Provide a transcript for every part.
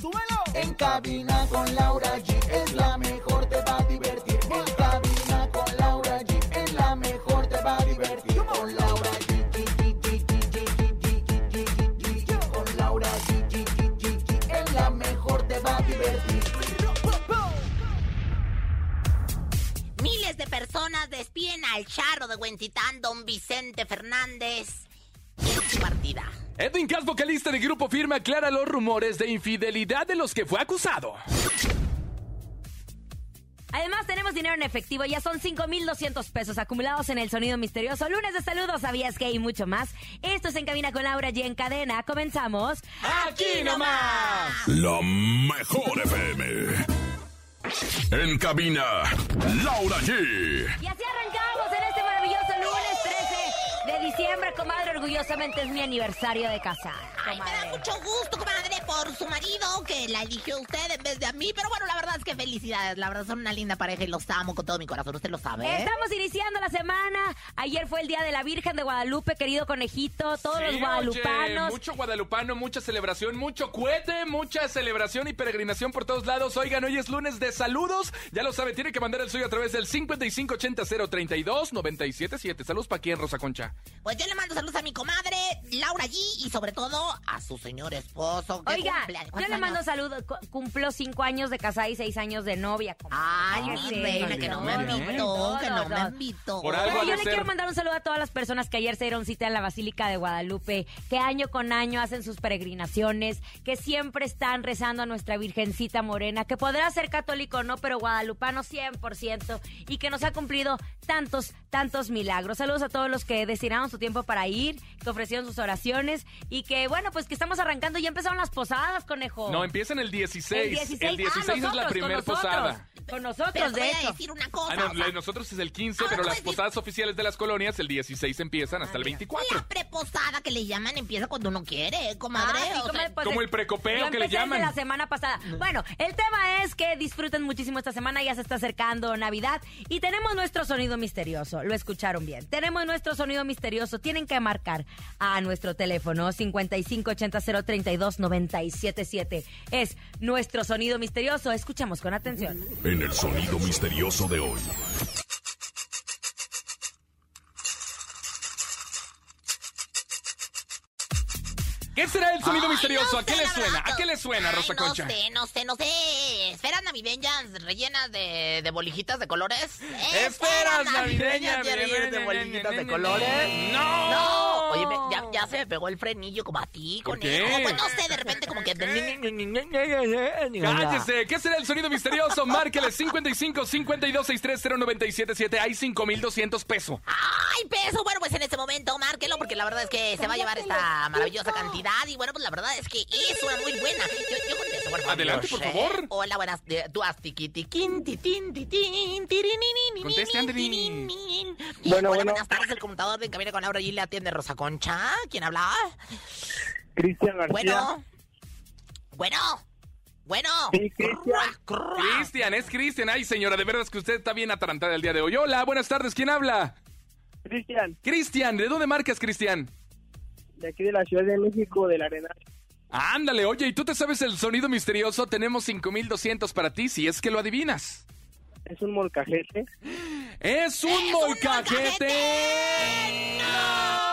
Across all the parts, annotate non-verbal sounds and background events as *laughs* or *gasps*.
¡Súbelo! En cabina con Laura G es la mejor, te va a divertir. En cabina con Laura G es la mejor, te va a divertir. Con Laura G. Con Laura G. Es la mejor, te va a divertir. Miles de personas despiden al charro de Huentitán, don Vicente Fernández. Partida. Edwin Cass, vocalista de Grupo Firme, aclara los rumores de infidelidad de los que fue acusado. Además, tenemos dinero en efectivo. Ya son 5,200 pesos acumulados en el sonido misterioso. Lunes de saludos, sabías que y mucho más. Esto es En Cabina con Laura y en cadena. Comenzamos. ¡Aquí nomás! La mejor FM. En cabina, Laura G. Y así diciembre, comadre. Orgullosamente es mi aniversario de casada. Ay, me da mucho gusto, comadre, por su marido, que la eligió usted en vez de a mí. Pero bueno, la verdad es que felicidades. La verdad son una linda pareja y los amo con todo mi corazón. Usted lo sabe. Estamos iniciando la semana. Ayer fue el Día de la Virgen de Guadalupe, querido conejito. Todos Sí, los oye, guadalupanos. mucho guadalupano, mucha celebración, mucho cohete, mucha celebración y peregrinación por todos lados. Oigan, hoy es lunes de saludos. Ya lo sabe, tiene que mandar el suyo a través del 5580-032-977. Saludos para quién, Rosa Concha. Pues yo le mando saludos a mi comadre, Laura G, y sobre todo a su señor esposo. que Oiga, yo ¿cuántos le mando saludos. Cu- Cumplo cinco años de casada y seis años de novia. Ay, mi Sí, reina, que no me invitó, que no me invitó. Por algo Pero yo le ser. quiero mandar un saludo a todas las personas que ayer se dieron cita en la Basílica de Guadalupe, que año con año hacen sus peregrinaciones, que siempre están rezando a nuestra Virgencita Morena, que podrá ser católico o no, pero guadalupano 100%, y que nos ha cumplido tantos, tantos milagros. Saludos a todos los que destinaron su tiempo para ir, que ofrecieron sus oraciones, y que bueno, pues que estamos arrancando, ya empezaron las posadas, conejo. No, empiezan el 16. El 16, El 16 ah, es la nosotros, primera nosotros, posada. Con nosotros, Pero te de voy a hecho. decir una cosa. Ah, no, o sea, la de nosotros es el 15, Ahora pero las posadas oficiales de las colonias el 16 empiezan hasta el 24. La preposada que le llaman empieza cuando uno quiere, comadre. Ah, sí, o sea, comadre, pues, Como eh, el precopeo que le llaman. la semana pasada. Bueno, el tema es que disfruten muchísimo esta semana, ya se está acercando Navidad y tenemos nuestro sonido misterioso. Lo escucharon bien. Tenemos nuestro sonido misterioso. Tienen que marcar a nuestro teléfono 5580-032-977. Es nuestro sonido misterioso. Escuchamos con atención. En el sonido misterioso de hoy. ¿Qué será el sonido Ay, misterioso? no ¿A qué le suena? ¿A qué le suena, Ay, Rosa Concha? No sé, no sé, no sé. Esferas navideñas rellenas de, de bolijitas de colores. Esferas navideñas rellenas de bolijitas de colores. ¡No! No, oye, me- ya, ya se me pegó el frenillo como a ti, ¿Por conejo. qué? Pues no sé, de repente como que... ¡Cállese! ¿Qué será el sonido misterioso? Márquele 55 52 630 977. Hay 5200 pesos. ¡Ay, peso! Bueno, pues en este momento márquelo porque la verdad es que se va a llevar esta maravillosa cantidad y bueno, pues la verdad es que es una muy buena. Yo, yo contesto, por favor. Adelante, por favor. ¿eh? Hola, buenas. Tú has tiquitiquín, titín, titín, Conteste, Andri. tirininin. Y, Bueno, Hola, bueno. buenas tardes. El computador de Camina con Laura y le atiende Rosa Concha. ¿Quién habla? Cristian García. Bueno. Bueno. Bueno. Sí, Cristian. Cristian, es Cristian. Ay, señora, de verdad es que usted está bien atarantada el día de hoy. Hola, buenas tardes. ¿Quién habla? Cristian, Cristian, ¿de dónde marcas, Cristian? De aquí de la Ciudad de México, del Arenal. Ándale, oye, ¿y tú te sabes el sonido misterioso? Tenemos 5200 para ti si es que lo adivinas. Es un molcajete. ¡Es un ¡Es un molcajete! ¡No!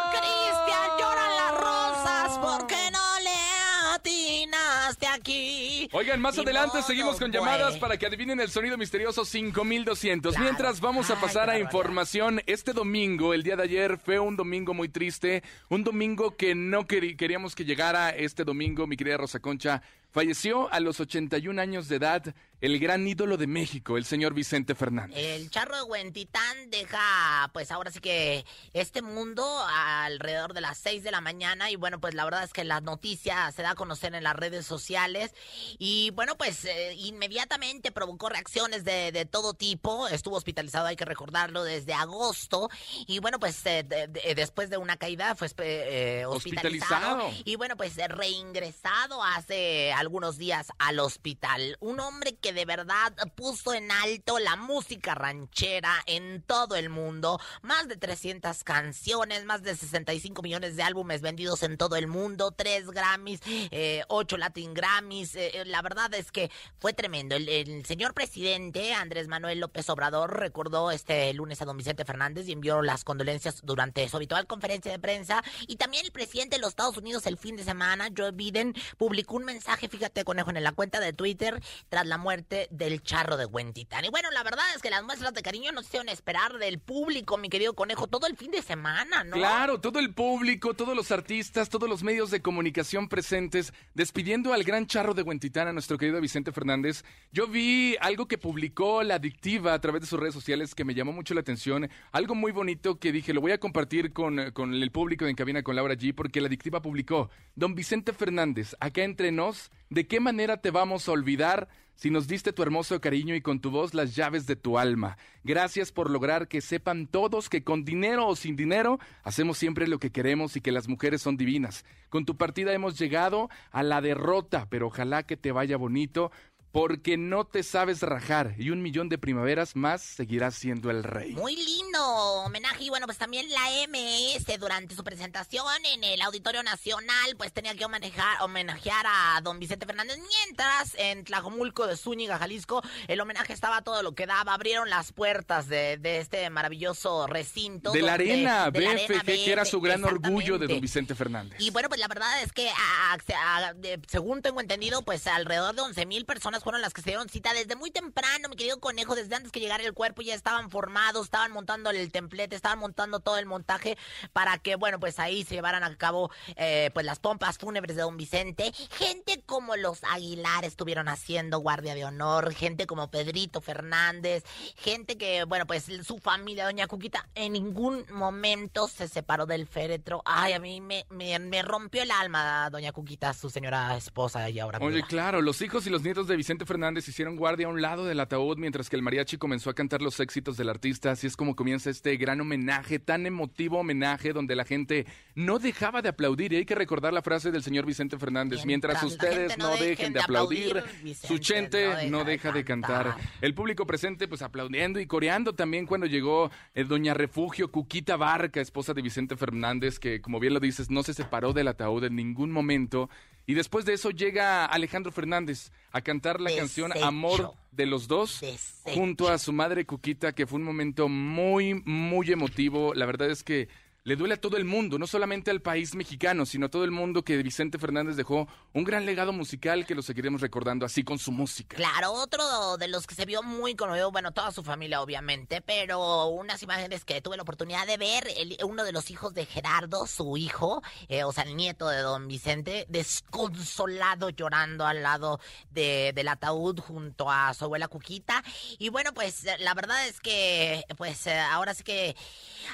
Oigan, más adelante modo, seguimos con llamadas para que adivinen el sonido misterioso 5200. Claro. Mientras vamos a pasar a información, este domingo, el día de ayer, fue un domingo muy triste, un domingo que no queríamos que llegara este domingo, mi querida Rosa Concha, Falleció a los 81 años de edad el gran ídolo de México, el señor Vicente Fernández. El charro de Huentitán deja, pues ahora sí que este mundo alrededor de las 6 de la mañana y bueno, pues la verdad es que la noticia se da a conocer en las redes sociales y bueno, pues eh, inmediatamente provocó reacciones de, de todo tipo. Estuvo hospitalizado, hay que recordarlo, desde agosto y bueno, pues eh, de- de- después de una caída fue eh, hospitalizado. Hospitalizado. Y bueno, pues reingresado hace algunos días al hospital. Un hombre que de verdad puso en alto la música ranchera en todo el mundo. Más de 300 canciones, más de 65 millones de álbumes vendidos en todo el mundo, 3 Grammys, eh, 8 Latin Grammys. Eh, eh, la verdad es que fue tremendo. El, el señor presidente Andrés Manuel López Obrador recordó este lunes a don Vicente Fernández y envió las condolencias durante su habitual conferencia de prensa. Y también el presidente de los Estados Unidos el fin de semana, Joe Biden, publicó un mensaje, fíjate, conejo, en la cuenta de Twitter tras la muerte del charro de Huentitán. Y bueno, la verdad es que las muestras de cariño no se hicieron esperar del público, mi querido conejo, todo el fin de semana, ¿no? Claro, todo el público, todos los artistas, todos los medios de comunicación presentes, despidiendo al gran charro de Huentitán, a nuestro querido Vicente Fernández. Yo vi algo que publicó la adictiva a través de sus redes sociales que me llamó mucho la atención, algo muy bonito que dije, lo voy a compartir con, con el público En Cabina con Laura G, porque la adictiva publicó, Don Vicente Fernández, acá entre nos, ¿de qué manera te vamos a olvidar? si nos diste tu hermoso cariño y con tu voz las llaves de tu alma. Gracias por lograr que sepan todos que con dinero o sin dinero hacemos siempre lo que queremos y que las mujeres son divinas. Con tu partida hemos llegado a la derrota, pero ojalá que te vaya bonito. Porque no te sabes rajar y un millón de primaveras más seguirás siendo el rey. Muy lindo homenaje y bueno, pues también la MS durante su presentación en el Auditorio Nacional pues tenía que homenajear, homenajear a don Vicente Fernández mientras en Tlajomulco de Zúñiga, Jalisco, el homenaje estaba todo lo que daba, abrieron las puertas de, de este maravilloso recinto. De la donde- arena de BFG, arena que era su gran orgullo de don Vicente Fernández. Y bueno, pues la verdad es que, a- a- a- de- según tengo entendido, pues alrededor de 11 mil personas fueron las que se dieron cita desde muy temprano, mi querido conejo, desde antes que llegara el cuerpo ya estaban formados, estaban montando el templete, estaban montando todo el montaje para que, bueno, pues ahí se llevaran a cabo eh, pues las pompas fúnebres de don Vicente. Gente como los Aguilar estuvieron haciendo guardia de honor, gente como Pedrito Fernández, gente que, bueno, pues su familia, doña Cuquita, en ningún momento se separó del féretro. Ay, a mí me, me, me rompió el alma, doña Cuquita, su señora esposa y ahora Oye, claro, los hijos y los nietos de Vicente Fernández hicieron guardia a un lado del ataúd mientras que el mariachi comenzó a cantar los éxitos del artista. Así es como comienza este gran homenaje, tan emotivo homenaje, donde la gente no dejaba de aplaudir. Y hay que recordar la frase del señor Vicente Fernández: Mientras ustedes gente no dejen de aplaudir, Vicente su chente no no deja de cantar. El público presente, pues aplaudiendo y coreando también cuando llegó eh, Doña Refugio Cuquita Barca, esposa de Vicente Fernández, que como bien lo dices, no se separó del ataúd en ningún momento. Y después de eso llega Alejandro Fernández a cantar la canción. Amor de los dos Desecho. junto a su madre Cuquita, que fue un momento muy, muy emotivo. La verdad es que le duele a todo el mundo, no solamente al país mexicano, sino a todo el mundo que Vicente Fernández dejó un gran legado musical que lo seguiremos recordando así con su música. Claro, otro de los que se vio muy conmovido, bueno, toda su familia obviamente, pero unas imágenes que tuve la oportunidad de ver, uno de los hijos de Gerardo, su hijo, eh, o sea, el nieto de don Vicente, desconsolado llorando al lado de, del ataúd junto a su abuela Cuquita. Y bueno, pues la verdad es que, pues eh, ahora sí que,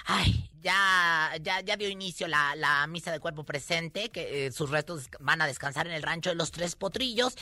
ay, ya, ya, ya dio inicio la, la misa de cuerpo presente, que eh, sus restos van a descansar en el rancho de los Tres Potrillos.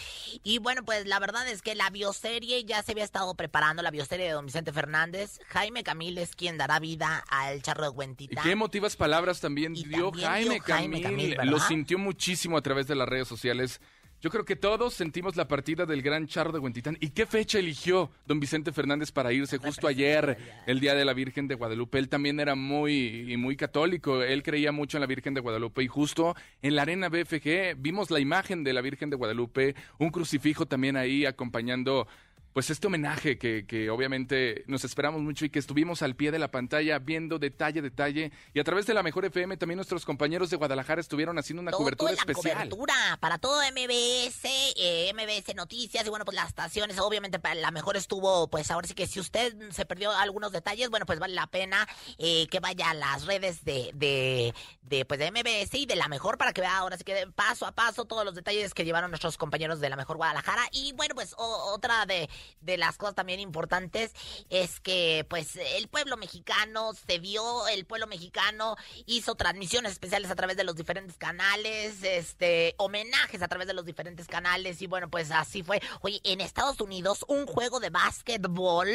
Y bueno, pues la verdad es que la bioserie ya se había estado preparando, la bioserie de don Vicente Fernández. Jaime Camil es quien dará vida al charro de Y Huentita. qué emotivas palabras también Y dio también Jaime, dio Jaime Camil. Lo sintió muchísimo a través de las redes sociales. Yo creo que todos sentimos la partida del gran charro de Huentitán. ¿Y qué fecha eligió don Vicente Fernández para irse? Justo ayer, el Día de la Virgen de Guadalupe. Él también era muy, muy católico. Él creía mucho en la Virgen de Guadalupe. Y justo en la arena BFG vimos la imagen de la Virgen de Guadalupe. Un crucifijo también ahí acompañando pues este homenaje que, que obviamente nos esperamos mucho y que estuvimos al pie de la pantalla viendo detalle a detalle y a través de la Mejor FM también nuestros compañeros de Guadalajara estuvieron haciendo una Todo cobertura la especial. cobertura para todo MBS, eh, MBS Noticias y bueno, pues las estaciones, obviamente para la mejor estuvo, pues ahora sí que si usted se perdió algunos detalles, bueno, pues vale la pena eh, que vaya a las redes de, de, de, pues de MBS y de la mejor para que vea ahora sí que paso a paso todos los detalles que llevaron nuestros compañeros de la mejor Guadalajara. Y bueno, pues o- otra de, de las cosas también importantes es que pues el pueblo mexicano se vio, el pueblo mexicano hizo transmisiones especiales a través de los diferentes canales, este, homenajes a través de los diferentes canales y bueno, pues así fue. Oye, en Estados Unidos un juego de básquetbol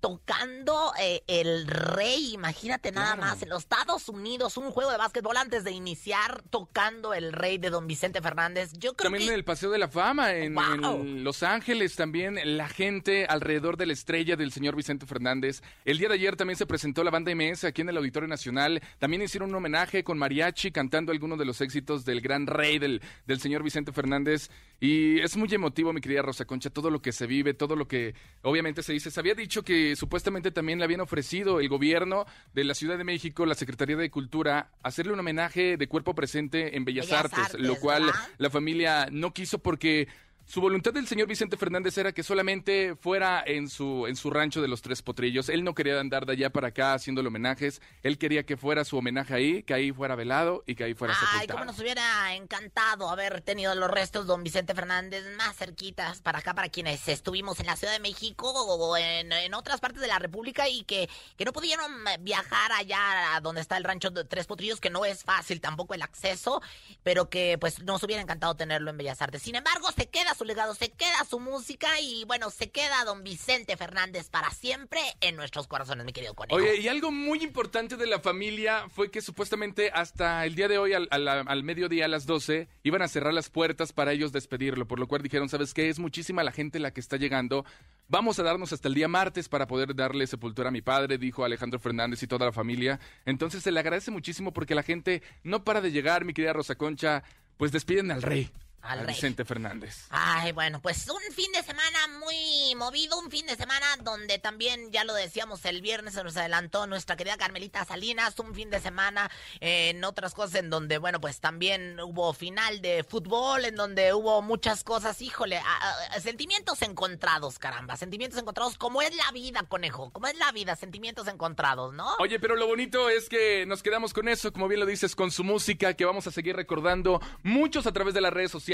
tocando eh, el rey, imagínate nada Claro. más, en los Estados Unidos un juego de básquetbol antes de iniciar tocando el rey de Don Vicente Fernández. Yo creo También que en el Paseo de la Fama, en, Wow. en Los Ángeles, también la gente alrededor de la estrella del señor Vicente Fernández. El día de ayer también se presentó la banda MS aquí en el Auditorio Nacional. También hicieron un homenaje con mariachi cantando algunos de los éxitos del gran rey del, del señor Vicente Fernández. Y es muy emotivo, mi querida Rosa Concha, todo lo que se vive, todo lo que obviamente se dice. Se había dicho que supuestamente también le habían ofrecido el gobierno de la Ciudad de México, la Secretaría de Cultura, hacerle un homenaje de cuerpo presente en Bellas, Bellas Artes, Artes, lo cual ¿verdad? la familia no quiso porque su voluntad del señor Vicente Fernández era que solamente fuera en su, en su rancho de los Tres Potrillos. Él no quería andar de allá para acá haciéndole homenajes. Él quería que fuera su homenaje ahí, que ahí fuera velado y que ahí fuera Ay, sepultado. cómo nos hubiera encantado haber tenido los restos de don Vicente Fernández más cerquitas para acá, para quienes estuvimos en la Ciudad de México o en, en otras partes de la República y que, que no pudieron viajar allá a donde está el rancho de Tres Potrillos, que no es fácil tampoco el acceso, pero que pues nos hubiera encantado tenerlo en Bellas Artes. Sin embargo, se queda su legado, se queda su música y bueno, se queda don Vicente Fernández para siempre en nuestros corazones, mi querido conejo. Oye, y algo muy importante de la familia fue que supuestamente hasta el día de hoy, al, al- mediodía, a las 12, iban a cerrar las puertas para ellos despedirlo, por lo cual dijeron, ¿sabes qué? Es muchísima la gente la que está llegando. Vamos a darnos hasta el día martes para poder darle sepultura a mi padre, dijo Alejandro Fernández y toda la familia. Entonces se le agradece muchísimo porque la gente no para de llegar, mi querida Rosa Concha, pues despiden al rey, Al a rey. Vicente Fernández. Ay, bueno, pues un fin de semana muy movido, un fin de semana donde también, ya lo decíamos el viernes, se nos adelantó nuestra querida Carmelita Salinas, un fin de semana en otras cosas en donde, bueno, pues también hubo final de fútbol, en donde hubo muchas cosas, híjole, a- a- sentimientos encontrados, caramba, sentimientos encontrados, como es la vida, conejo, como es la vida, sentimientos encontrados, ¿no? Oye, pero lo bonito es que nos quedamos con eso, como bien lo dices, con su música, que vamos a seguir recordando muchos a través de las redes sociales.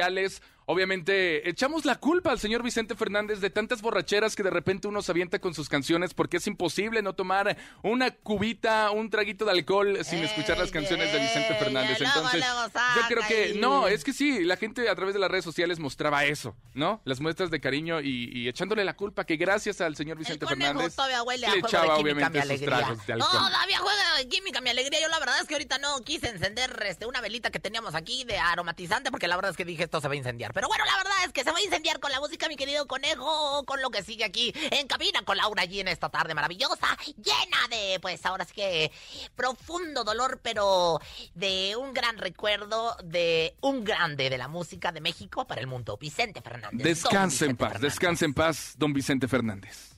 Obviamente, echamos la culpa al señor Vicente Fernández de tantas borracheras que de repente uno se avienta con sus canciones, porque es imposible no tomar una cubita, un traguito de alcohol sin Ey, escuchar las canciones de Vicente Fernández. Entonces, yo creo que, no, es que sí, la gente a través de las redes sociales mostraba eso, ¿no? Las muestras de cariño y, y echándole la culpa que gracias al señor Vicente el Fernández le echaba obviamente sus tragos de alcohol. No, todavía juega de química, mi alegría. Yo la verdad es que ahorita no quise encender este, una velita que teníamos aquí de aromatizante porque la verdad es que dije esto se va a incendiar. Pero bueno, la verdad es que se va a incendiar con la música, mi querido conejo, con lo que sigue aquí en cabina con Laura G en esta tarde maravillosa, llena de, pues ahora sí que profundo dolor, pero de un gran recuerdo de un grande de la música de México para el mundo, Vicente Fernández. Descanse en paz, Fernández. descanse en paz, don Vicente Fernández.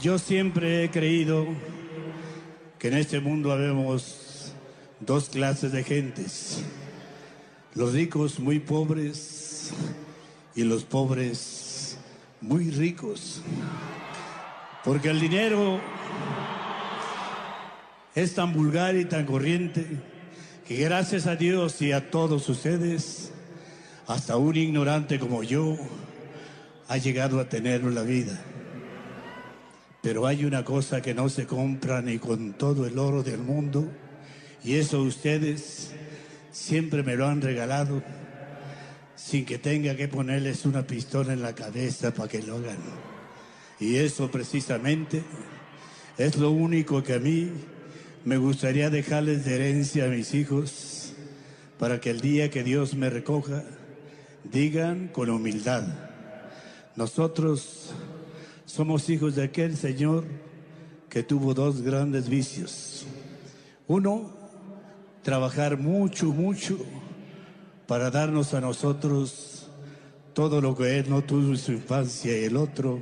Yo siempre he creído que en este mundo habemos dos clases de gentes. Los ricos muy pobres y los pobres muy ricos. Porque el dinero es tan vulgar y tan corriente que gracias a Dios y a todos ustedes, hasta un ignorante como yo ha llegado a tener la vida. Pero hay una cosa que no se compra ni con todo el oro del mundo, y eso ustedes siempre me lo han regalado sin que tenga que ponerles una pistola en la cabeza para que lo hagan. Y eso precisamente es lo único que a mí me gustaría dejarles de herencia a mis hijos para que el día que Dios me recoja digan con humildad, nosotros somos hijos de aquel Señor que tuvo dos grandes vicios. Uno, trabajar mucho, mucho para darnos a nosotros todo lo que Él no tuvo en su infancia y el otro,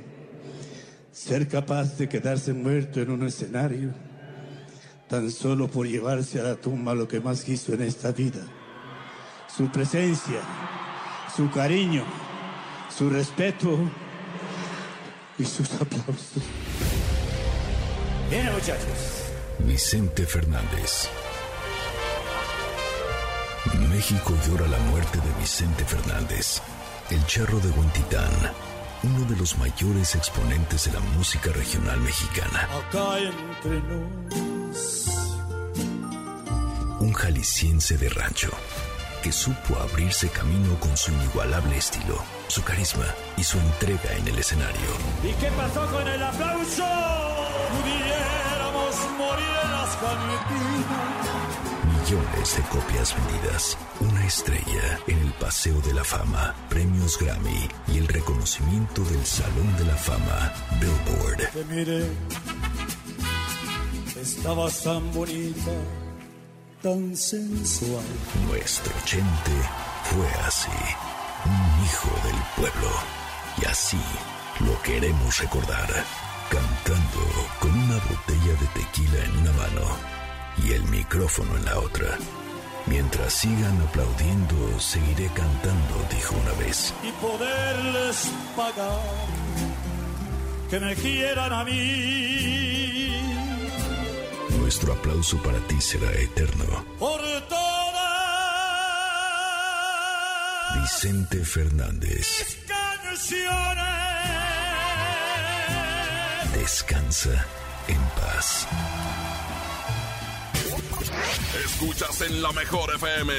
ser capaz de quedarse muerto en un escenario tan solo por llevarse a la tumba lo que más quiso en esta vida. Su presencia, su cariño, su respeto y sus aplausos. Bien, muchachos. Vicente Fernández. México llora la muerte de Vicente Fernández, el charro de Huentitán, uno de los mayores exponentes de la música regional mexicana. Acá entre nos. Un jalisciense de rancho que supo abrirse camino con su inigualable estilo, su carisma y su entrega en el escenario. ¿Y qué pasó con el aplauso? Pudiéramos morir en las cantinas. Millones de copias vendidas, una estrella en el Paseo de la Fama, premios Grammy y el reconocimiento del Salón de la Fama Billboard. Te miré, estabas tan bonita, tan sensual. Nuestro Chente fue así, un hijo del pueblo. Y así lo queremos recordar, cantando con una botella de tequila en una mano y el micrófono en la otra. Mientras sigan aplaudiendo, seguiré cantando, dijo una vez. y poderles pagar que me quieran a mí Nuestro aplauso para ti será eterno. por todas Vicente Fernández, canciones. descansa en paz. Escuchas en la mejor FM.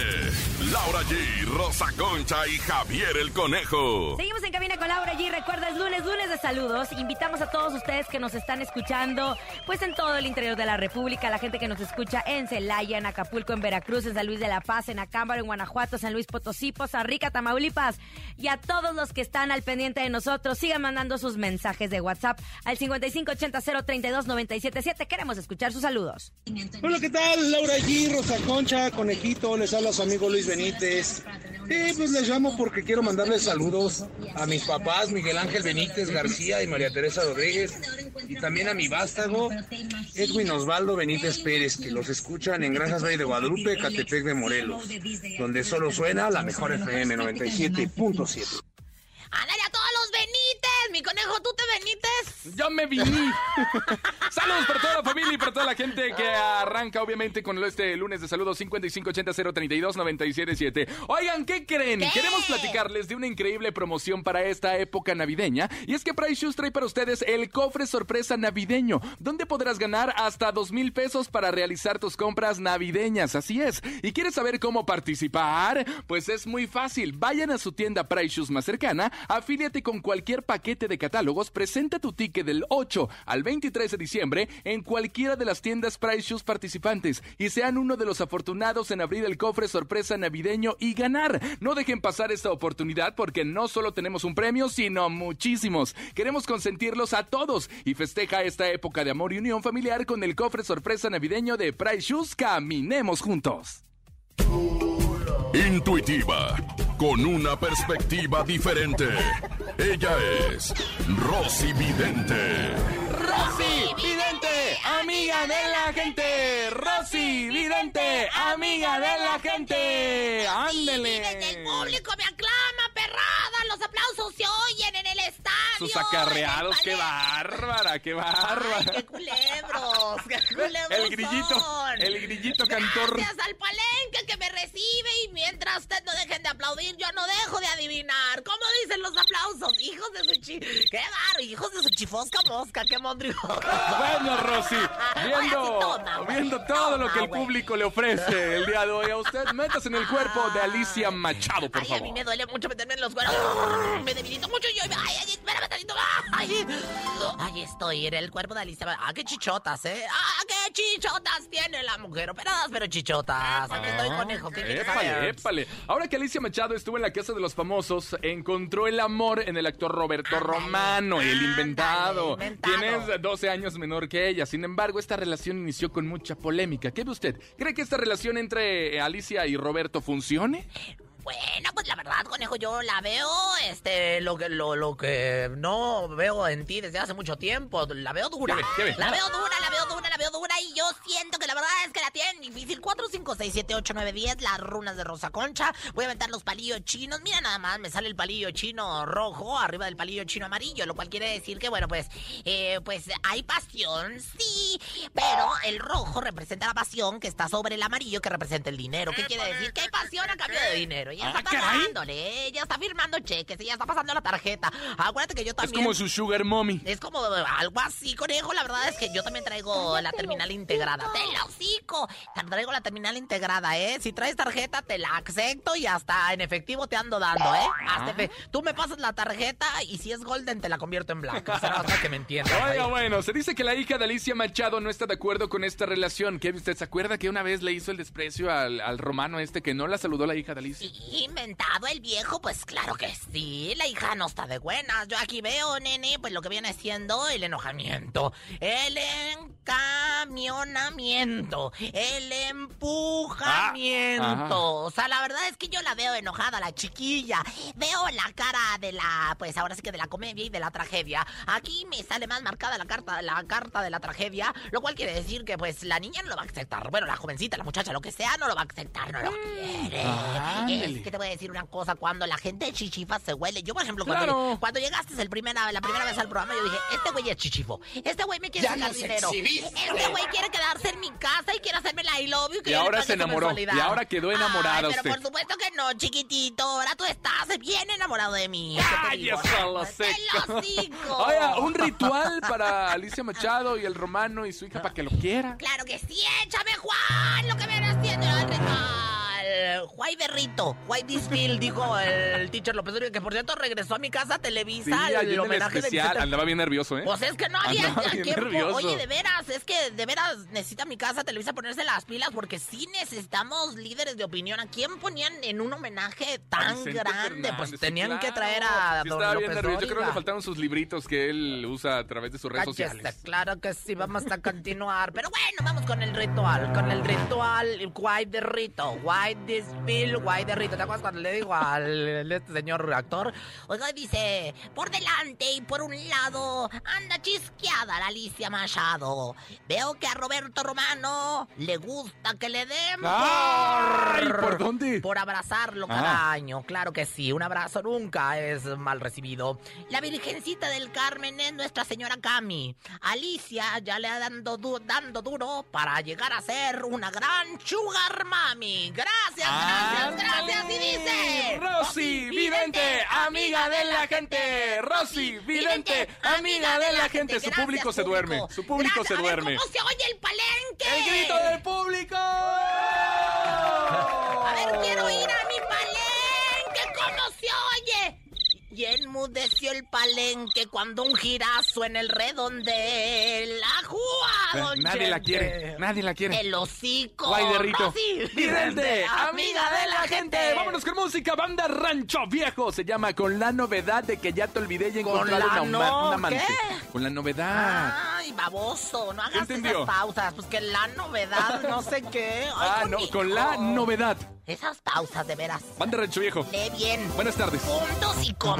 Laura G, Rosa Concha y Javier el Conejo. Seguimos en cabina con Laura G. Recuerda, es lunes, lunes de saludos. Invitamos a todos ustedes que nos están escuchando, pues en todo el interior de la República, la gente que nos escucha en Celaya, en Acapulco, en Veracruz, en San Luis de la Paz, en Acámbaro, en Guanajuato, San Luis Potosí, Poza Rica, Tamaulipas. Y a todos los que están al pendiente de nosotros, sigan mandando sus mensajes de WhatsApp al 5580-032-977. Queremos escuchar sus saludos. Hola, ¿qué tal? Laura G, Rosa Concha, Conejito, les habla su amigo Luis Benítez. Sí, pues les llamo porque quiero mandarles saludos a mis papás, Miguel Ángel Benítez García y María Teresa Rodríguez, y también a mi vástago, Edwin Osvaldo Benítez Pérez, que los escuchan en Granjas Valle de Guadalupe, Catepec de Morelos, donde solo suena la mejor FM 97.7. ¡Ándale a todos los Benítez! Mi conejo, ¿tú te Benítez? Yo me viní. *laughs* Saludos para toda la familia y para toda la gente que arranca, obviamente, con este lunes de saludos 5580-032-977. Oigan, ¿qué creen? ¿Qué? Queremos platicarles de una increíble promoción para esta época navideña. Y es que Price Shoes trae para ustedes el cofre sorpresa navideño, donde podrás ganar hasta dos mil pesos para realizar tus compras navideñas. Así es. ¿Y quieres saber cómo participar? Pues es muy fácil. Vayan a su tienda Price Shoes más cercana, afíliate con cualquier paquete de catálogos, presenta tu ticket del 8 al 23 de diciembre en cualquiera de las tiendas Price Shoes participantes y sean uno de los afortunados en abrir el cofre sorpresa navideño y ganar. No dejen pasar esta oportunidad porque no solo tenemos un premio, sino muchísimos. Queremos consentirlos a todos y festeja esta época de amor y unión familiar con el cofre sorpresa navideño de Price Shoes. Caminemos juntos. Intuitiva, con una perspectiva diferente. Ella es Rosy Vidente. Rosy Vidente, amiga de la gente. Rosy Vidente, amiga de la gente. Ándele. El público me aclama, perrada. Los aplausos se oyen en el estadio. Sus acarreados, qué bárbara, qué bárbara. Ay, qué culebros, qué *laughs* culebros El grillito, son. el grillito cantor. Gracias al palenque que me recibe y mientras usted no dejen de aplaudir, yo no dejo de adivinar. ¿Cómo dicen los aplausos? Hijos de su chi... ¡Qué barro! Hijos de su chifosca mosca, qué mondrio. Bueno, Rosy, viendo, toma, viendo todo lo que el público le ofrece el día de hoy a usted, métase en el cuerpo de Alicia Machado, por Ay, a mí favor. me duele mucho meterme en los cueros. Me debilito mucho y yo. Ay, ay, espérame tantito. Ay, ay, estoy en el cuerpo de Alicia. Ah, qué chichotas, ¿eh? Ah, qué chichotas tiene la mujer. Operadas, pero chichotas. Aquí estoy, conejo. ¿Qué quieres Épale. Ahora que Alicia Machado estuvo en la casa de los famosos, encontró el amor en el actor Roberto Ándale, Romano, el ándale, inventado, inventado. quien es 12 años menor que ella. Sin embargo, esta relación inició con mucha polémica. ¿Qué ve usted? ¿Cree que esta relación entre Alicia y Roberto funcione? Bueno, pues la verdad, conejo, yo la veo, este, lo que, lo, lo que no veo en ti desde hace mucho tiempo. La veo dura. La veo dura, la veo dura, la veo dura y yo siento que la verdad es que la tienen difícil. 4, 5, 6, 7, 8, 9, 10, las runas de Rosa Concha. Voy a aventar los palillos chinos. Mira nada más, me sale el palillo chino rojo arriba del palillo chino amarillo, lo cual quiere decir que, bueno, pues, eh, pues hay pasión, sí, pero el rojo representa la pasión que está sobre el amarillo que representa el dinero. ¿Qué quiere decir? Que hay pasión a cambio de dinero. Ya está Ah, caray. pagándole, ya está firmando cheques, ya está pasando la tarjeta. Acuérdate que yo Es también... como su sugar mommy. Es como algo así, conejo. La verdad es que yo también traigo la terminal integrada. ¡Te la hocico! Traigo la terminal integrada, ¿eh? Si traes tarjeta, te la acepto y hasta en efectivo te ando dando, ¿eh? Hasta efe- Tú me pasas la tarjeta y si es golden te la convierto en blanca. Hasta *laughs* que me entiendas. Oiga, ahí. bueno, se dice que la hija de Alicia Machado no está de acuerdo con esta relación. ¿Qué usted se acuerda que una vez le hizo el desprecio al, al romano este que no la saludó la hija de Alicia? Inventado el viejo, pues claro que sí. La hija no está de buenas. Yo aquí veo, nene, pues lo que viene siendo el enojamiento, el encamionamiento, el empujamiento. Ah, o sea, la verdad es que yo la veo enojada, la chiquilla. Veo la cara de la, pues ahora sí que de la comedia y de la tragedia. Aquí me sale más marcada la carta, la carta de la tragedia, lo cual quiere decir que pues la niña no lo va a aceptar. Bueno, la jovencita, la muchacha, lo que sea, no lo va a aceptar, no lo quiere. ándale. Es que te voy a decir una cosa, cuando la gente chichifa se huele. Yo, por ejemplo, cuando, Claro. cuando llegaste el primera, la primera vez al programa, yo dije, este güey es chichifo. Este güey me quiere Ya sacar dinero. exhibiste. Este güey quiere quedarse en mi casa y quiere hacerme la I love you. que Y ahora se enamoró, y ahora quedó enamorada Ay, pero usted. por supuesto que no, chiquitito. Ahora tú estás bien enamorado de mí. ¿Qué te digo? ¡Cállese a lo hocico! *laughs* Oiga, un ritual para Alicia Machado y el romano y su hija para que lo quiera. Claro que sí, échame Juan, lo que viene haciendo el ritual. Juay Berrito, Juay dijo el teacher López Dóriga, que por cierto regresó a mi casa a Televisa Sí, al homenaje de especial Vicente- andaba bien nervioso, ¿eh? Pues es que no había Andaba bien tiempo. nervioso. Oye, de veras, es que de veras necesita mi casa Televisa ponerse las pilas porque sí necesitamos líderes de opinión. ¿A quién ponían en un homenaje tan Vicente grande? Fernández, Pues tenían que traer a Sí, don estaba bien López nervioso. Yo creo que le faltaron sus libritos que él usa a través de sus redes Cállese, sociales. Claro que sí, vamos a continuar. Pero bueno, vamos con el ritual. Con el ritual, el white de rito. White this bill, white rito. ¿Te acuerdas cuando le digo al este señor actor? Oiga, dice, por delante y por un lado anda chisqueada la Alicia Machado. Veo que a Roberto Romano le gusta que le den por... ¿Por dónde? Por abrazarlo Ah. cada año. Claro que sí, un abrazo nunca es mal recibido. La Virgencita del Carmen es nuestra señora Cami. Alicia ya le ha dando, du- dando duro para llegar a ser una gran sugar mami. Gracias, gracias, gracias. Y dice... Rosy Vidente, amiga de la gente. Rosy Vidente, amiga de la gente. Su Gracias, público se duerme. Su público Gracias. se duerme. ¿Cómo se oye el palenque? ¡El grito del público! A ver, quiero ir a mi palenque. ¿Cómo se oye? Y enmudeció el palenque cuando un girazo en el redondel. ¡Ajúa, don Eh, Nadie la quiere, nadie la quiere. El hocico. Guay de Rito. Vidente, amiga de la gente. Vámonos con música. Banda Rancho Viejo. Se llama Con la novedad de que ya te olvidé y he ¿Con encontrado la una, no- un amante. qué? Con la novedad. Ay, baboso, no hagas esas pausas. Pues que la novedad, no sé qué. Ay, *laughs* ah, no, con la novedad. Esas pausas, de veras. Banda Rancho Viejo. Lee bien. Buenas tardes. Puntos y comas.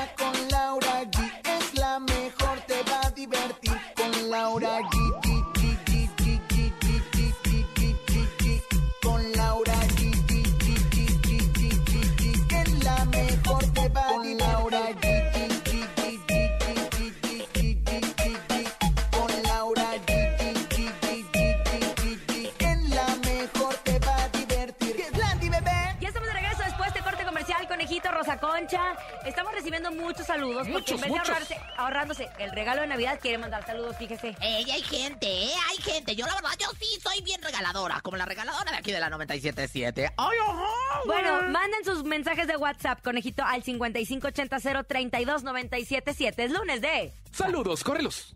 Estamos recibiendo muchos saludos porque Muchos, en vez muchos. de ahorrarse, ahorrándose el regalo de Navidad, quiere mandar saludos, fíjese. Ey, hay gente, ¿eh? Hay gente. Yo, la verdad, yo sí soy bien regaladora. Como la regaladora de aquí de la 97.7. ¡Ay, ajá! Bueno, manden sus mensajes de WhatsApp, conejito, al 5580-3297.7. Es lunes de... Saludos, córrelos.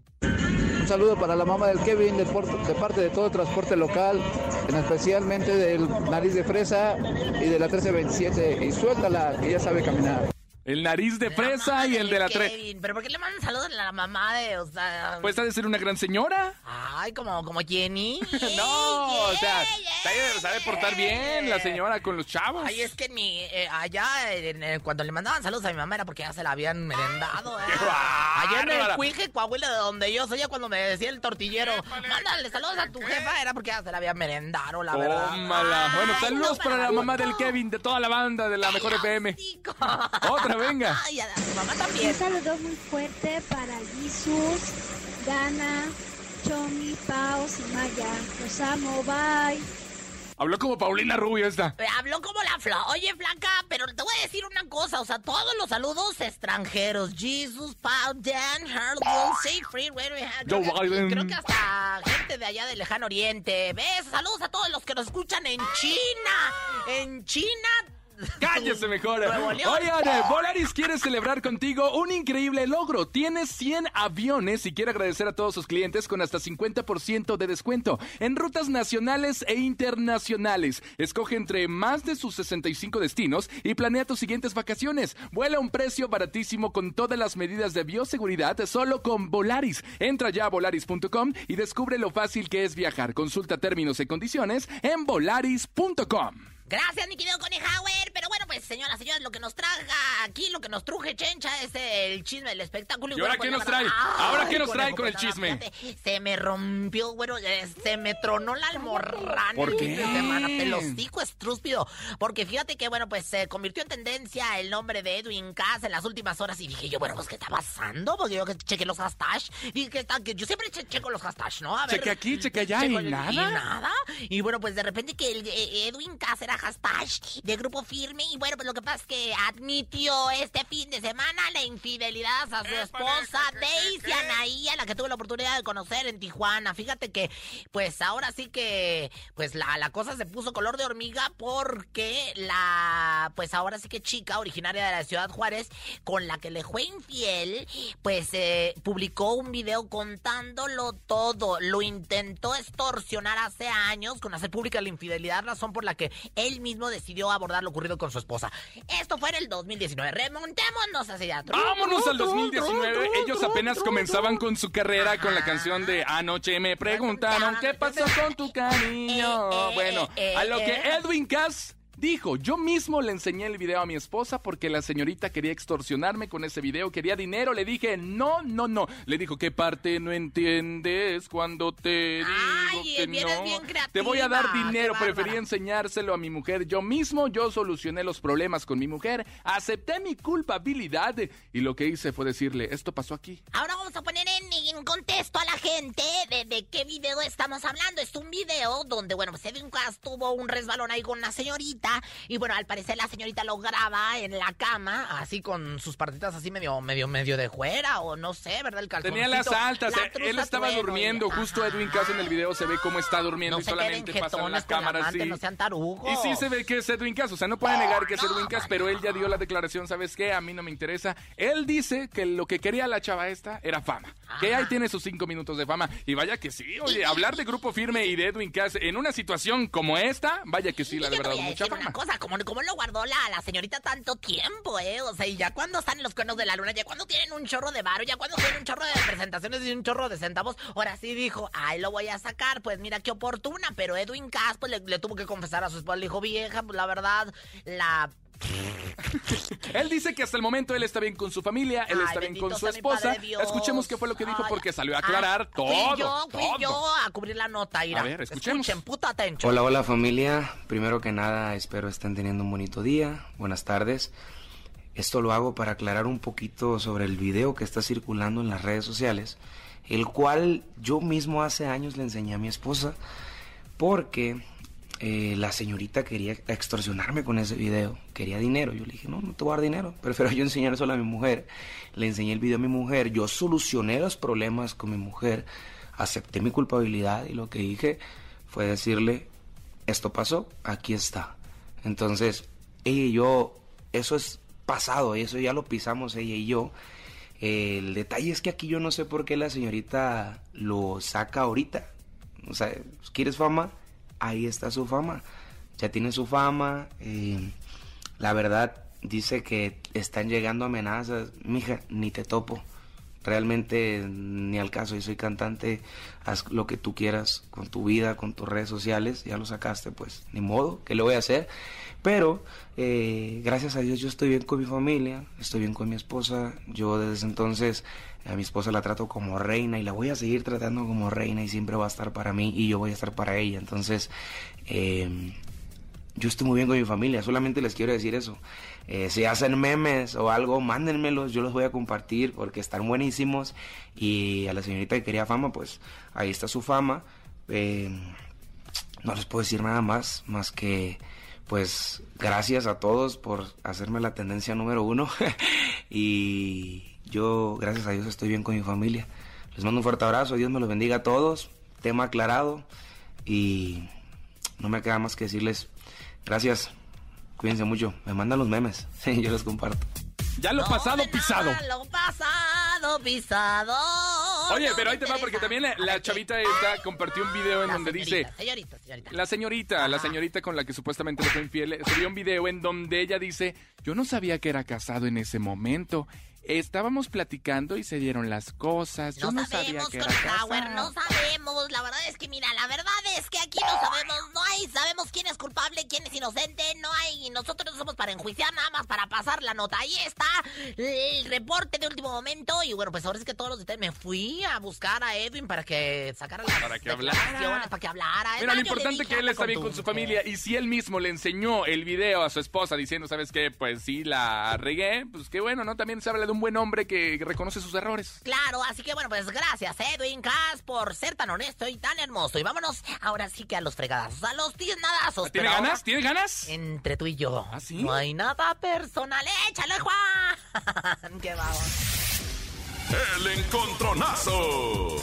Un saludo para la mamá del Kevin de, parte de todo transporte local, en especialmente del Nariz de Fresa y de la 1327. Y suéltala, que ya sabe caminar. El nariz de fresa y el de la tres. ¿Pero por qué le mandan saludos a la mamá de, o sea... Pues ha de ser una gran señora. Ay, como, como Jenny. *laughs* No, o sea, sabe, sabe portar bien la señora con los chavos. Ay, es que mi, eh, allá, en- en- cuando le mandaban saludos a mi mamá era porque ya se la habían merendado. *laughs* ¿eh? Allá en el! Cuije, Coahuila, de donde yo soy, cuando me decía el tortillero, mándale saludos a tu jefa, era porque ya se la habían merendado, la verdad. Tómala. Bueno, saludos no, para la mamá del Kevin, de toda la banda de la mejor FM. Otra, venga. Ay, a mi mamá Un también. saludo muy fuerte para Jesús, Dana, Chomi, Paos y Maya. Los amo, bye. Habló como Paulina Rubio esta. Eh, Habló como la fla. Oye, flaca, pero te voy a decir una cosa. O sea, todos los saludos extranjeros. Jesus, Paul, Dan, Harold, Siegfried, Joe Biden. creo que hasta gente de allá del lejano oriente. ¿Ves? Saludos a todos los que nos escuchan en China. En China. Cállese mejor. Oigan, Volaris quiere celebrar contigo un increíble logro. Tienes 100 aviones y quiere agradecer a todos sus clientes con hasta 50% de descuento en rutas nacionales e internacionales. Escoge entre más de sus 65 destinos y planea tus siguientes vacaciones. Vuela a un precio baratísimo con todas las medidas de bioseguridad solo con Volaris. Entra ya a volaris.com y descubre lo fácil que es viajar. Consulta términos y condiciones en volaris.com. Gracias, mi querido Conejauer. Pero bueno, pues, señoras, señores, lo que nos traga aquí, lo que nos truje Chencha es el chisme del espectáculo. ¿Y ahora bueno, qué pues, nos trae? ¿Ahora qué nos trae con el pues, chisme? fíjate, se me rompió, bueno, eh, se me tronó la almorrana ¿Por el qué? fin de semana. Te lo digo, estrúspido. Porque fíjate que, bueno, pues se convirtió en tendencia el nombre de Edwin Cass en las últimas horas. Y dije yo, bueno, pues, ¿qué está pasando? Porque yo que chequé los hashtags. Y que está, que yo siempre che- checo los hashtags, ¿no? A ver, Cheque aquí, cheque allá checo y nada. Y nada. Y bueno, pues de repente que el, eh, Edwin Cass era hashtag de grupo Y bueno, pues lo que pasa es que admitió este fin de semana la infidelidad a su esposa Daisy Anaí, a la que tuve la oportunidad de conocer en Tijuana. Fíjate que, pues ahora sí que, pues la, la cosa se puso color de hormiga porque la, pues ahora sí que chica originaria de la ciudad Juárez, con la que le fue infiel, pues eh, publicó un video contándolo todo. Lo intentó extorsionar hace años con hacer pública la infidelidad, razón por la que él mismo decidió abordar lo ocurrido con su esposa. Esto fue en el 2019. Remontémonos hacia atrás. Vámonos al 2019. Ellos apenas comenzaban con su carrera con la canción de Anoche me preguntaron qué pasó con tu cariño. Bueno, a lo que Edwin Cass dijo, yo mismo le enseñé el video a mi esposa porque la señorita quería extorsionarme con ese video, quería dinero. Le dije, no, no, no. Le dijo, ¿qué parte no entiendes cuando te digo Ay, que vienes no? bien Te voy a dar creativa, dinero. Preferí enseñárselo a mi mujer yo mismo. Yo solucioné los problemas con mi mujer. Acepté mi culpabilidad y lo que hice fue decirle, esto pasó aquí. Ahora vamos a poner en, en contexto a la gente de, de qué video estamos hablando. Es un video donde, bueno, pues Edwin Cass tuvo un resbalón ahí con una señorita. Y bueno, al parecer la señorita lo graba en la cama, así con sus partitas así medio, medio, medio de fuera, o no sé, ¿verdad? El calzoncito. Tenía las altas, la eh, él estaba trueno, durmiendo, y- justo Edwin Cass en el video se ve cómo está durmiendo No y solamente pasan las la cámaras así. no sean tarugos. Y sí se ve que es Edwin Cass, o sea, no puede negar que es Edwin Cass, pero él ya dio la declaración, ¿sabes qué? A mí no me interesa. Él dice que lo que quería la chava esta era fama, que ahí tiene sus cinco minutos de fama. Y vaya que sí, oye, hablar de Grupo Firme y de Edwin Cass en una situación como esta, vaya que sí, la de verdad, mucha una cosa, como, como lo guardó la, la señorita tanto tiempo, ¿eh? O sea, y ya cuando están en los cuernos de la luna, ya cuando tienen un chorro de varo, ya cuando tienen un chorro de presentaciones y un chorro de centavos, ahora sí dijo, ay, lo voy a sacar, pues mira qué oportuna, pero Edwin Cass, pues le, le tuvo que confesar a su esposa, le dijo, vieja, pues la verdad, la... *laughs* Él dice que hasta el momento él está bien con su familia, él Ay, está bien con su esposa. Escuchemos qué fue lo que dijo Ay, porque salió a aclarar ah, todo. Fui yo, fui todo. yo a cubrir la nota, Ira. A ver, escuchemos. Escuchen, puta atención. Hola, hola familia. Primero que nada, espero estén teniendo un bonito día. Buenas tardes. Esto lo hago para aclarar un poquito sobre el video que está circulando en las redes sociales, el cual yo mismo hace años le enseñé a mi esposa porque eh, la señorita quería extorsionarme con ese video, quería dinero. Yo le dije, no, no te voy a dar dinero, prefiero yo enseñárselo a mi mujer. Le enseñé el video a mi mujer, yo solucioné los problemas con mi mujer, acepté mi culpabilidad y lo que dije fue decirle, esto pasó, aquí está. Entonces, ella y yo, eso es pasado, eso ya lo pisamos ella y yo. El detalle es que aquí yo no sé por qué la señorita lo saca ahorita. O sea, ¿quieres fama? Ahí está su fama. Ya tiene su fama. eh, la verdad, dice que están llegando amenazas. Mija, ni te topo. Realmente ni al caso. Yo soy cantante, haz lo que tú quieras con tu vida, con tus redes sociales. Ya lo sacaste, pues ni modo, ¿qué le voy a hacer? Pero eh, gracias a Dios yo estoy bien con mi familia, estoy bien con mi esposa. Yo desde entonces a mi esposa la trato como reina y la voy a seguir tratando como reina y siempre va a estar para mí y yo voy a estar para ella. Entonces, eh, yo estoy muy bien con mi familia, solamente les quiero decir eso. Eh, si hacen memes o algo, mándenmelos, yo los voy a compartir porque están buenísimos. Y a la señorita que quería fama, pues ahí está su fama. Eh, no les puedo decir nada más, más que pues gracias a todos por hacerme la tendencia número uno. *laughs* y yo, gracias a Dios, estoy bien con mi familia. Les mando un fuerte abrazo, Dios me los bendiga a todos. Tema aclarado. Y no me queda más que decirles gracias. Cuídense mucho. Me mandan los memes. *laughs* yo los comparto. Ya lo pasado pisado. Lo pasado pisado. Oye, pero ahí te va porque también la, la chavita esta compartió un video en donde dice... Señorita, señorita. La señorita, la señorita con la que supuestamente le fue infiel, subió un video en donde ella dice, yo no sabía que era casado en ese momento. Estábamos platicando y se dieron las cosas. Yo no, sabía sabemos, que era no sabemos. La verdad es que, mira, la verdad es que aquí no sabemos, no hay, sabemos quién es culpable, quién es inocente, no hay, nosotros no somos para enjuiciar, nada más para pasar la nota. Ahí está el reporte de último momento. Y bueno, pues ahora es que todos los detalles me fui a buscar a Edwin para que sacara las Para que hablara. para que hablara. Mira, lo importante es que él "Habla está bien con su mujer". familia y si él mismo le enseñó el video a su esposa diciendo, ¿sabes qué? Pues sí, la regué, pues qué bueno, ¿no? También se habla de un buen hombre que reconoce sus errores. Claro, así que bueno, pues gracias, Edwin Cass, por ser tan honesto y tan hermoso. Y vámonos ahora sí que a los fregadazos, a los tiznadazos. ¿Tiene ahora, ganas? ¿Tiene ganas? Entre tú y yo. ¿Ah, sí? No hay nada personal. ¡Échale, Juan! *laughs* ¡Qué vamos! El encontronazo.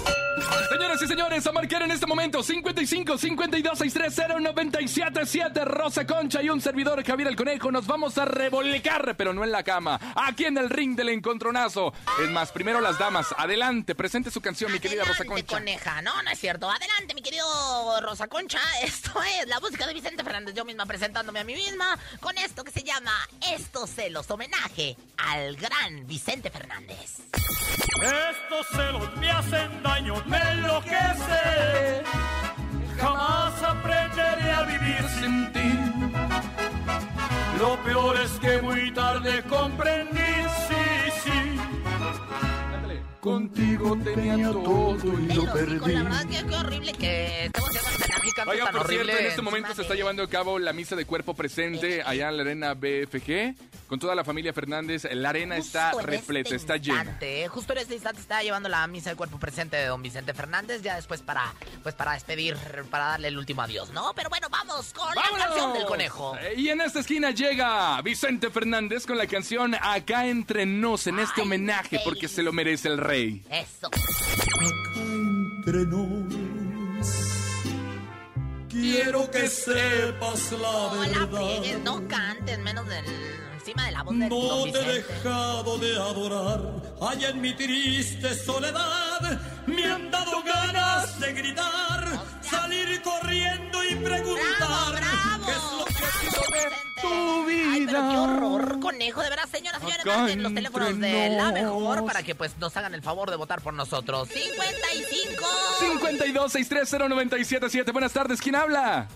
Señoras y señores, a marcar en este momento 55 52 630 977 Rosa Concha y un servidor Javier el Conejo. Nos vamos a revolcar, pero no en la cama. Aquí en el ring del encontronazo. Es más, primero las damas. Adelante, presente su canción, mi querida Rosa Concha. coneja. No, no es cierto. Adelante, mi querido Rosa Concha. *laughs* Esto es la música de Vicente Fernández. Yo misma presentándome a mí misma con esto que se llama Estos celos, homenaje al gran Vicente Fernández. Estos celos me hacen daño, me enloquece. Jamás aprenderé a vivir sin ti. Lo peor es que muy tarde comprendí, sí, sí. Contigo tenía todo y lo perdí. la verdad que horrible que Oigan, por cierto, en este momento se está llevando a cabo la misa de cuerpo presente allá en la arena BFG con toda la familia Fernández. La arena está Justo repleta, este está llena. Justo en este instante está llevando la misa de cuerpo presente de don Vicente Fernández, ya después para, pues para despedir, para darle el último adiós, ¿no? Pero bueno, vamos con la canción del conejo. Eh, Y en esta esquina llega Vicente Fernández con la canción Acá entre nos en este homenaje porque se lo merece el rey. Eso. entre nos. Quiero que sepas la No la verdad. pegues, no cantes, menos del, encima de la voz de No te he dejado de adorar. Allá en mi triste soledad me han dado ganas de gritar, salir corriendo y preguntar qué es lo que tu Ay, pero qué vida. horror, conejo. De verdad, señoras y señores, Acá marquen los teléfonos de la mejor para que pues nos hagan el favor de votar por nosotros. 55. 52 630 977 Buenas tardes, ¿quién habla?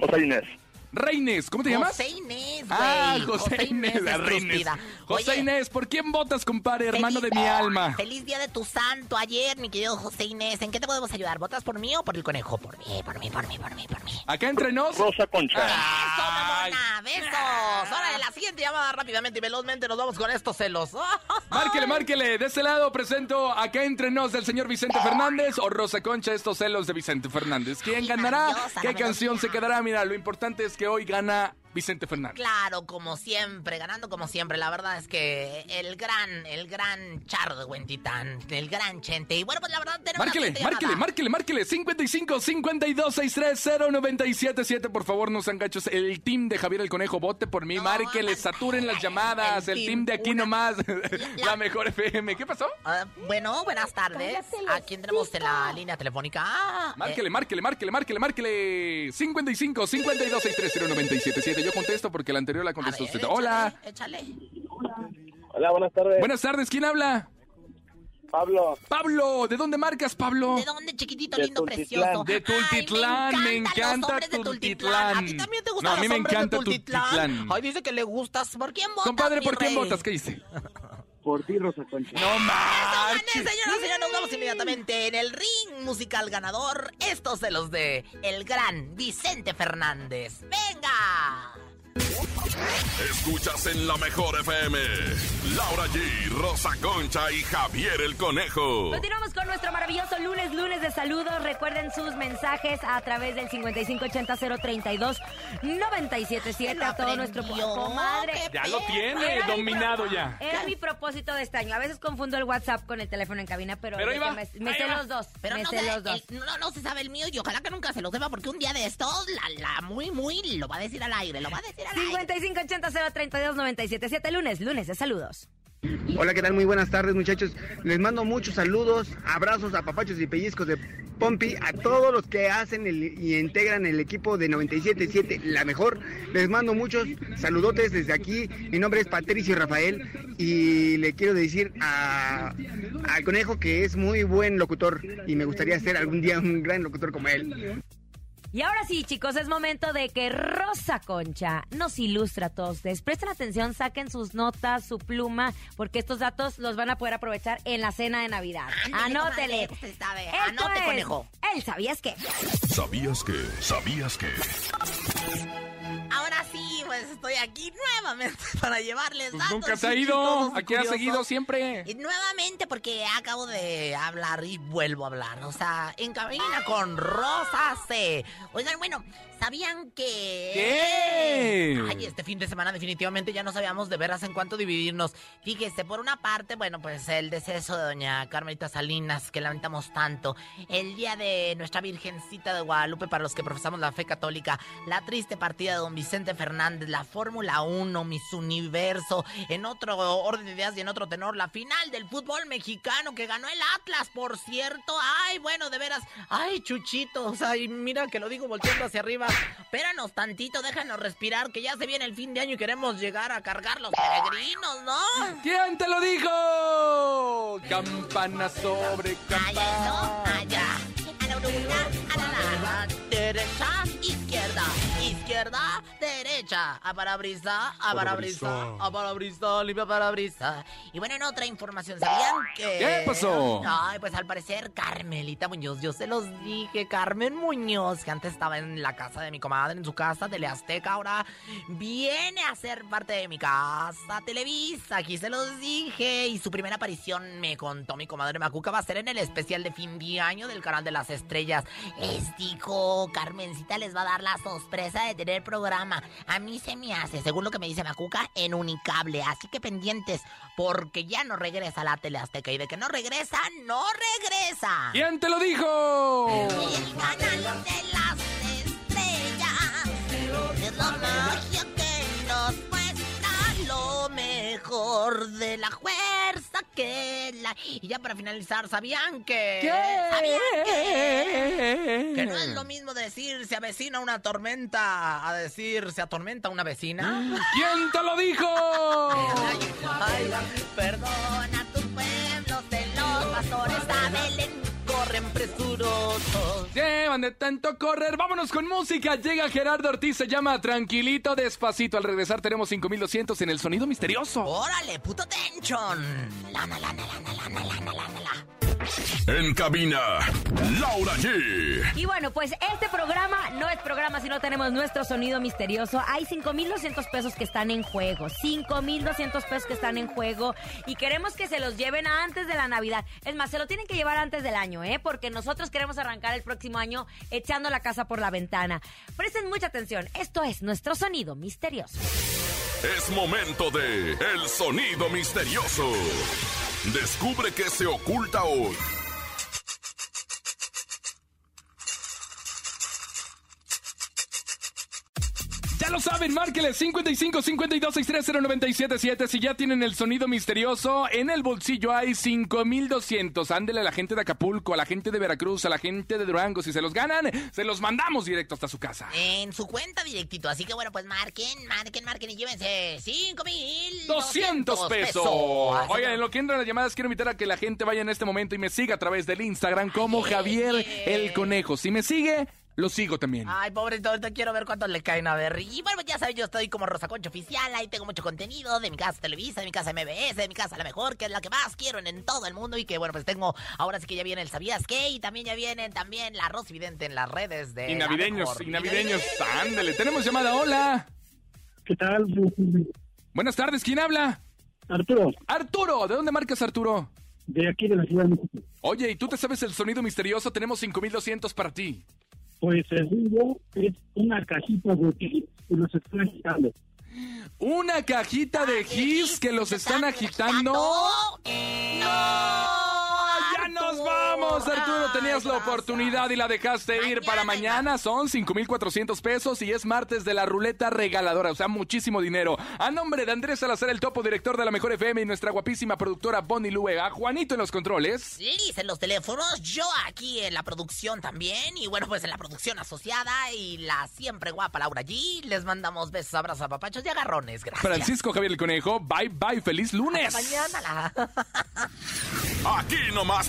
José Inés. Reines, ¿cómo te llamas? José Inés, güey. Ah, José, Inés, Reines. José Oye, Inés, ¿por quién votas, compadre, hermano de mi alma? Feliz día de tu santo ayer, mi querido José Inés. ¿En qué te podemos ayudar? ¿Votas por mí o por el conejo? Por mí, por mí, por mí, por mí, por mí. Acá entre nos. Rosa Concha. Ah. ¡Eso, mamona! ¡Besos! Ahora de la siguiente llamada rápidamente y velozmente nos vamos con estos celos. *laughs* Márquele, márquele. De este lado presento acá entre nos del señor Vicente Fernández o Rosa Concha, estos celos de Vicente Fernández. ¿Quién ganará? ¿Qué canción se quedará? Mira, lo importante es que hoy gana Vicente Fernández. Claro, como siempre, ganando como siempre. La verdad es que el gran, el gran Charo de Huentitán, el gran Chente. Y bueno, pues la verdad tenemos una Márquele, siguiente márquele, márquele, márquele. 55 52 630 977. Por favor, no sean gachos. El team de Javier el Conejo, vote por mí. márquele, saturen las llamadas. El, el team, team, de aquí una- nomás. *laughs* *laughs* La, mejor FM. ¿Qué pasó? Ah, bueno, buenas tardes. ¿A quién tenemos en la línea telefónica? Ah, Márquele, márquele, márquele, márquele, márquele. 55 52 630 977. Yo contesto porque la anterior la contestó ver, usted. échale, Hola. Échale. Hola, buenas tardes. Buenas tardes, ¿quién habla? Pablo. Pablo, ¿de dónde marcas, Pablo? ¿De dónde, chiquitito, De lindo, Tultitlán. precioso? De Tultitlán, Ay, me encantan encanta los de Tultitlán. ¿A ti también te gustan No, a mí los me encanta de Tultitlán? Tultitlán. Ay, dice que le gustas. ¿Por quién votas, Compadre, mi ¿por quién rey? votas? ¿Qué dice? *laughs* Por ti, Rosa Concha. No marches. señoras y señores, nos vamos inmediatamente en el ring musical ganador. Estos de los de el gran Vicente Fernández. ¡Venga! Escuchas en la mejor FM. Laura G, Rosa Concha y Javier el Conejo. Continuamos con nuestro maravilloso lunes, lunes de saludos. Recuerden sus mensajes a través del 5580-032-977 a todo nuestro comadre. Ya lo tiene Era dominado ya. Era mi propósito de este año. A veces confundo el WhatsApp con el teléfono en cabina, pero, Pero me, me sé los dos. Pero me no, sé se- los dos. el- no, no se sabe el mío y ojalá que nunca se lo sepa porque un día de estos, la, la muy, muy, lo va a decir al aire, lo va a decir. 5580-032-977 lunes, lunes de saludos. Hola, ¿qué tal? Muy buenas tardes, muchachos. Les mando muchos saludos, abrazos, apapachos y pellizcos de Pompi a todos los que hacen el- y integran el equipo de 97.7, la mejor. Les mando muchos saludotes desde aquí. Mi nombre es Patricio Rafael y le quiero decir a- al conejo que es muy buen locutor y me gustaría ser algún día un gran locutor como él. Y ahora sí, chicos, es momento de que Rosa Concha nos ilustre a todos ustedes. Presten atención, saquen sus notas, su pluma, porque estos datos los van a poder aprovechar en la cena de Navidad. Ándele, Anótele. comadre, usted sabe. Esto Anote, es conejo. El sabías qué. ¿Sabías que? ¿Sabías que? Ahora sí, pues estoy aquí nuevamente *laughs* para llevarles Pues datos nunca se ha ido. Aquí ha seguido siempre. Y nuevamente porque acabo de hablar y vuelvo a hablar. O sea, en cabina con Rosa C. Oigan, bueno, ¿sabían que... ¿Qué? Ay, este fin de semana definitivamente ya no sabíamos de veras en cuánto dividirnos. Fíjese, por una parte, bueno, pues el deceso de doña Carmelita Salinas, que lamentamos tanto. El día de nuestra Virgencita de Guadalupe para los que profesamos la fe católica. La triste partida de don Vicente Fernández, la Fórmula 1, Miss Universo. En otro orden de ideas y en otro tenor, la final del fútbol mexicano que ganó el Atlas, por cierto. Ay, bueno, de veras. Ay, chuchitos. Ay, mira que lo digo volteando hacia arriba. Espéranos tantito, déjanos respirar, que ya se viene el fin de año y queremos llegar a cargar los peregrinos, ¿no? ¿Quién te lo dijo? Campana sobre campana. Allá, a la a la, la, derecha, a parabrisa, a parabrisa, a parabrisa, limpia parabrisa. Y bueno, en otra información, ¿sabían que...? ¿Qué pasó? Ay, pues al parecer Carmelita Muñoz, yo se los dije, Carmen Muñoz, que antes estaba en la casa de mi comadre, en su casa, Teleazteca, ahora viene a ser parte de mi casa, Televisa, aquí se los dije. Y su primera aparición, me contó mi comadre Macuca, va a ser en el especial de fin de año del canal de las estrellas. Les dijo, Carmencita les va a dar la sorpresa de tener programa. A mí se me hace, según lo que me dice Macuca, en Unicable. Así que pendientes, porque ya no regresa la Teleazteca. Y de que no regresa, no regresa. ¿Quién te lo dijo? El canal de las estrellas es la magia que nos mejor de la fuerza que la... Y ya para finalizar, ¿sabían que... ¿Qué? ¿Sabían que... Que no es lo mismo decir se avecina una tormenta a decir se atormenta una vecina. *gasps* ¿Quién te lo dijo? Ay, perdona tus pueblos de los pastores a Belén corren presurosos. Llevan de tanto correr. Vámonos con música. Llega Gerardo Ortiz. Se llama Tranquilito, despacito. Al regresar tenemos 5200 en el sonido misterioso. ¡Órale, puto tension! Lana, lana, lana, lana, lana, lana, lana. En cabina, Laura G. Y bueno, pues este programa no es programa si no tenemos nuestro sonido misterioso. Hay 5.200 pesos que están en juego. 5.200 pesos que están en juego. Y queremos que se los lleven antes de la Navidad. Es más, se lo tienen que llevar antes del año, ¿eh? Porque nosotros queremos arrancar el próximo año echando la casa por la ventana. Presten mucha atención. Esto es nuestro sonido misterioso. Es momento de El Sonido Misterioso. Descubre qué se oculta hoy. Ya lo saben, márquele 55 52 630 977 Si ya tienen el sonido misterioso, en el bolsillo hay 5200. Ándele a la gente de Acapulco, a la gente de Veracruz, a la gente de Durango. Si se los ganan, se los mandamos directo hasta su casa. En su cuenta directito. Así que bueno, pues marquen, marquen, marquen y llévense 5 mil 200 pesos. Oigan, en lo que entran las llamadas, quiero invitar a que la gente vaya en este momento y me siga a través del Instagram como Javier el Conejo. Si me sigue, lo sigo también. Ay, pobrecito, ahorita quiero ver cuántos le caen a ver. Y bueno, ya saben, yo estoy como Rosa Concha Oficial, ahí tengo mucho contenido de mi casa Televisa, de mi casa MBS, de mi casa La Mejor, que es la que más quiero en, en todo el mundo y que bueno, pues tengo, ahora sí que ya viene el ¿Sabías qué? Y también ya vienen también la Rosy Vidente en las redes de Y La navideños, Mejor. y navideños. Ándale, tenemos llamada, hola. ¿Qué tal? Buenas tardes, ¿quién habla? Arturo, Arturo, ¿de dónde marcas Arturo? de aquí de la Ciudad de México. Oye, ¿y tú te sabes el sonido misterioso? Tenemos 5200 para ti. Pues según yo, es una cajita de ti y los están agitando. Una cajita de gis que los están agitando. ¡No! ¡Ya nos vamos, Arturo! Tenías la oportunidad y la dejaste ir para mañana. Son 5,400 pesos y es martes de la ruleta regaladora, o sea, muchísimo dinero. A nombre de Andrés Salazar, el topo director de la Mejor FM y nuestra guapísima productora Bonnie Lue, a Juanito en los controles. Liz en los teléfonos, yo aquí en la producción también, y bueno, pues en la producción asociada y la siempre guapa Laura G. Les mandamos besos, abrazos, apapachos y agarrones. Gracias. Francisco Javier el Conejo, bye bye, feliz lunes. Hasta mañana. La... *laughs* Aquí nomás